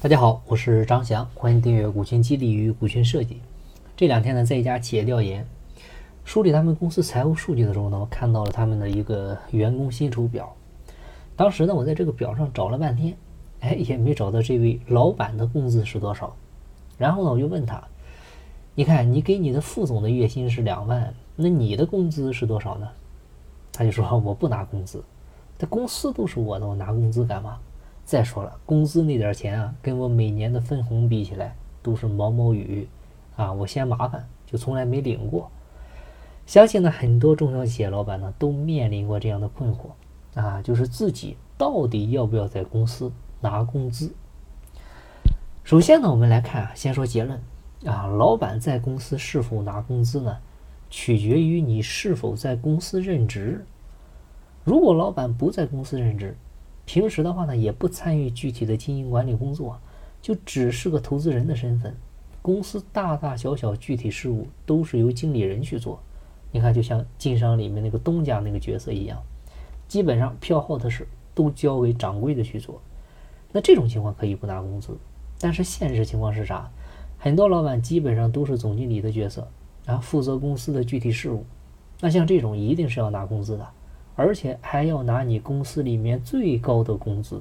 大家好，我是张翔，欢迎订阅《股权激励与股权设计》。这两天呢，在一家企业调研，梳理他们公司财务数据的时候呢，我看到了他们的一个员工薪酬表。当时呢，我在这个表上找了半天，哎，也没找到这位老板的工资是多少。然后呢，我就问他：“你看，你给你的副总的月薪是两万，那你的工资是多少呢？”他就说：“我不拿工资，这公司都是我的，我拿工资干嘛？”再说了，工资那点钱啊，跟我每年的分红比起来，都是毛毛雨啊！我嫌麻烦，就从来没领过。相信呢，很多中小企业老板呢，都面临过这样的困惑啊，就是自己到底要不要在公司拿工资？首先呢，我们来看啊，先说结论啊，老板在公司是否拿工资呢，取决于你是否在公司任职。如果老板不在公司任职，平时的话呢，也不参与具体的经营管理工作，就只是个投资人的身份。公司大大小小具体事务都是由经理人去做。你看，就像晋商里面那个东家那个角色一样，基本上票号的事都交给掌柜的去做。那这种情况可以不拿工资，但是现实情况是啥？很多老板基本上都是总经理的角色，啊，负责公司的具体事务。那像这种一定是要拿工资的。而且还要拿你公司里面最高的工资，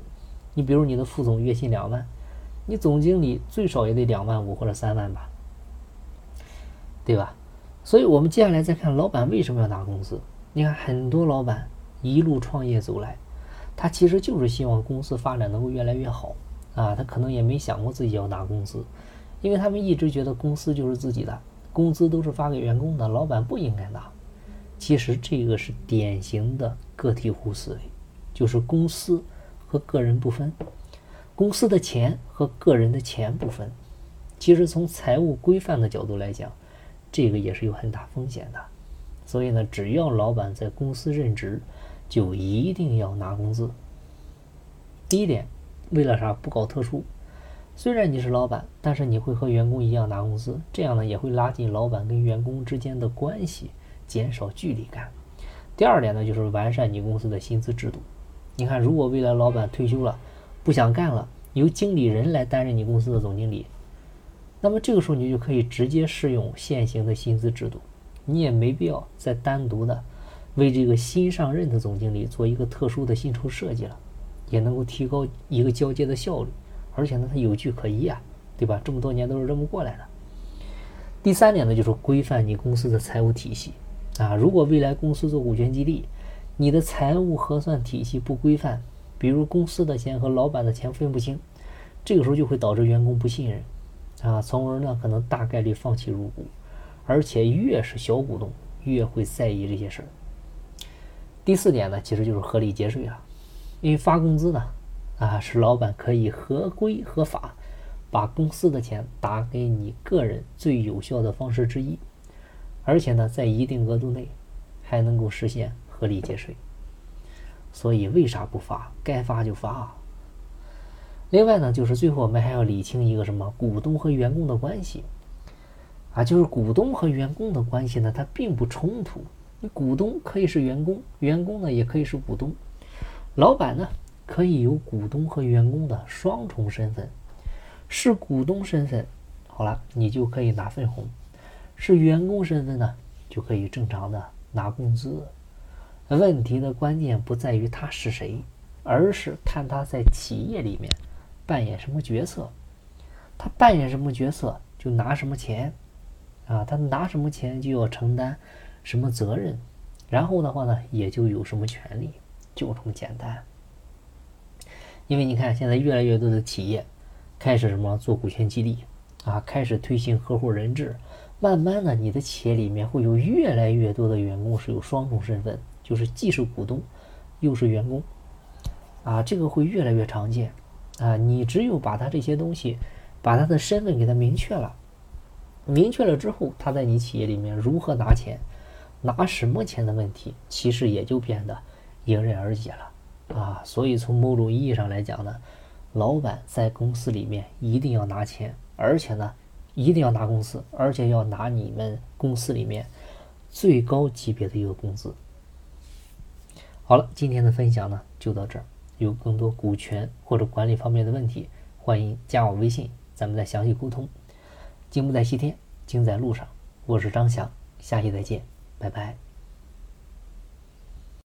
你比如你的副总月薪两万，你总经理最少也得两万五或者三万吧，对吧？所以我们接下来再看老板为什么要拿工资。你看很多老板一路创业走来，他其实就是希望公司发展能够越来越好啊，他可能也没想过自己要拿工资，因为他们一直觉得公司就是自己的，工资都是发给员工的，老板不应该拿。其实这个是典型的个体户思维，就是公司和个人不分，公司的钱和个人的钱不分。其实从财务规范的角度来讲，这个也是有很大风险的。所以呢，只要老板在公司任职，就一定要拿工资。第一点，为了啥？不搞特殊。虽然你是老板，但是你会和员工一样拿工资，这样呢也会拉近老板跟员工之间的关系。减少距离感。第二点呢，就是完善你公司的薪资制度。你看，如果未来老板退休了，不想干了，由经理人来担任你公司的总经理，那么这个时候你就可以直接适用现行的薪资制度，你也没必要再单独的为这个新上任的总经理做一个特殊的薪酬设计了，也能够提高一个交接的效率，而且呢，它有据可依啊，对吧？这么多年都是这么过来的。第三点呢，就是规范你公司的财务体系。啊，如果未来公司做股权激励，你的财务核算体系不规范，比如公司的钱和老板的钱分不清，这个时候就会导致员工不信任，啊，从而呢可能大概率放弃入股，而且越是小股东越会在意这些事儿。第四点呢，其实就是合理节税了，因为发工资呢，啊是老板可以合规合法把公司的钱打给你个人最有效的方式之一。而且呢，在一定额度内，还能够实现合理节税。所以为啥不发？该发就发啊。另外呢，就是最后我们还要理清一个什么？股东和员工的关系啊，就是股东和员工的关系呢，它并不冲突。你股东可以是员工，员工呢也可以是股东。老板呢可以有股东和员工的双重身份，是股东身份，好了，你就可以拿分红。是员工身份呢，就可以正常的拿工资。问题的关键不在于他是谁，而是看他在企业里面扮演什么角色。他扮演什么角色，就拿什么钱啊？他拿什么钱，就要承担什么责任。然后的话呢，也就有什么权利，就这么简单。因为你看，现在越来越多的企业开始什么做股权激励啊，开始推行合伙人制。慢慢的，你的企业里面会有越来越多的员工是有双重身份，就是既是股东，又是员工，啊，这个会越来越常见，啊，你只有把他这些东西，把他的身份给他明确了，明确了之后，他在你企业里面如何拿钱，拿什么钱的问题，其实也就变得迎刃而解了，啊，所以从某种意义上来讲呢，老板在公司里面一定要拿钱，而且呢。一定要拿工资，而且要拿你们公司里面最高级别的一个工资。好了，今天的分享呢就到这儿。有更多股权或者管理方面的问题，欢迎加我微信，咱们再详细沟通。金不在西天，金在路上。我是张翔，下期再见，拜拜。